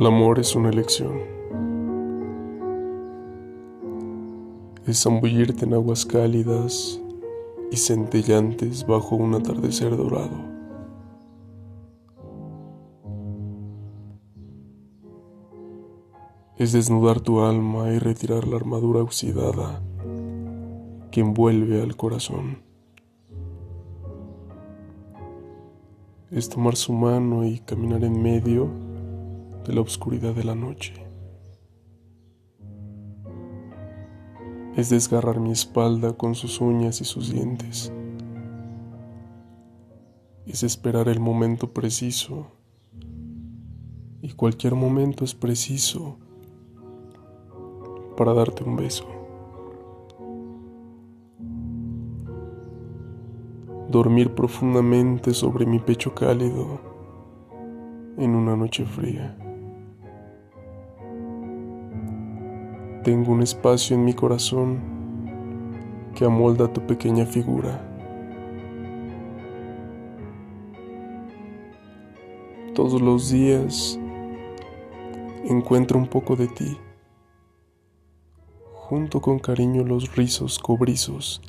El amor es una elección. Es zambullirte en aguas cálidas y centellantes bajo un atardecer dorado. Es desnudar tu alma y retirar la armadura oxidada que envuelve al corazón. Es tomar su mano y caminar en medio de la oscuridad de la noche. Es desgarrar mi espalda con sus uñas y sus dientes. Es esperar el momento preciso. Y cualquier momento es preciso para darte un beso. Dormir profundamente sobre mi pecho cálido en una noche fría. Tengo un espacio en mi corazón que amolda tu pequeña figura. Todos los días encuentro un poco de ti, junto con cariño los rizos cobrizos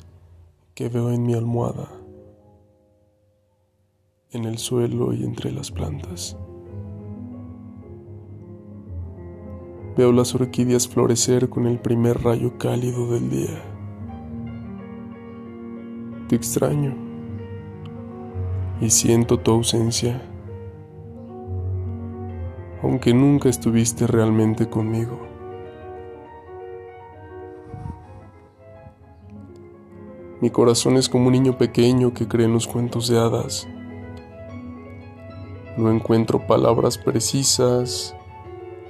que veo en mi almohada, en el suelo y entre las plantas. Veo las orquídeas florecer con el primer rayo cálido del día. Te extraño y siento tu ausencia, aunque nunca estuviste realmente conmigo. Mi corazón es como un niño pequeño que cree en los cuentos de hadas. No encuentro palabras precisas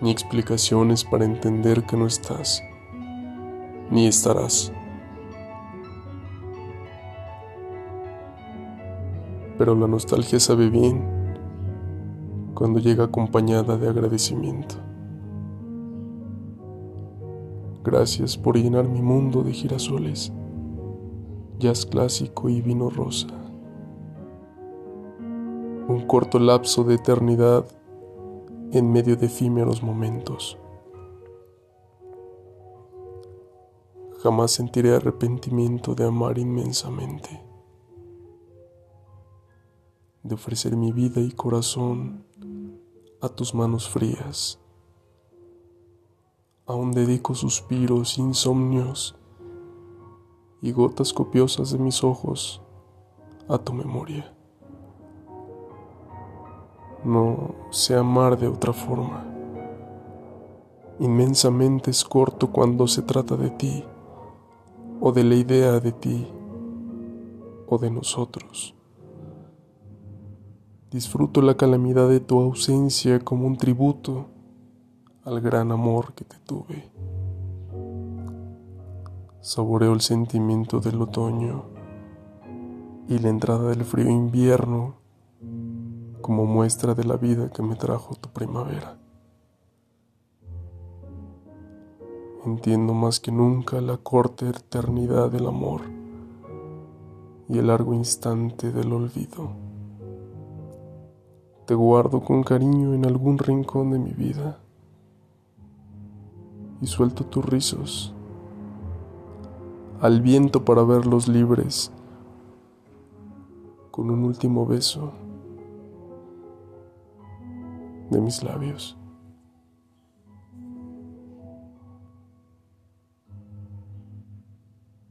ni explicaciones para entender que no estás, ni estarás. Pero la nostalgia sabe bien cuando llega acompañada de agradecimiento. Gracias por llenar mi mundo de girasoles, jazz clásico y vino rosa. Un corto lapso de eternidad en medio de efímeros momentos. Jamás sentiré arrepentimiento de amar inmensamente, de ofrecer mi vida y corazón a tus manos frías. Aún dedico suspiros, insomnios y gotas copiosas de mis ojos a tu memoria no sé amar de otra forma. Inmensamente es corto cuando se trata de ti, o de la idea de ti, o de nosotros. Disfruto la calamidad de tu ausencia como un tributo al gran amor que te tuve. Saboreo el sentimiento del otoño y la entrada del frío invierno como muestra de la vida que me trajo tu primavera. Entiendo más que nunca la corta eternidad del amor y el largo instante del olvido. Te guardo con cariño en algún rincón de mi vida y suelto tus rizos al viento para verlos libres con un último beso de mis labios.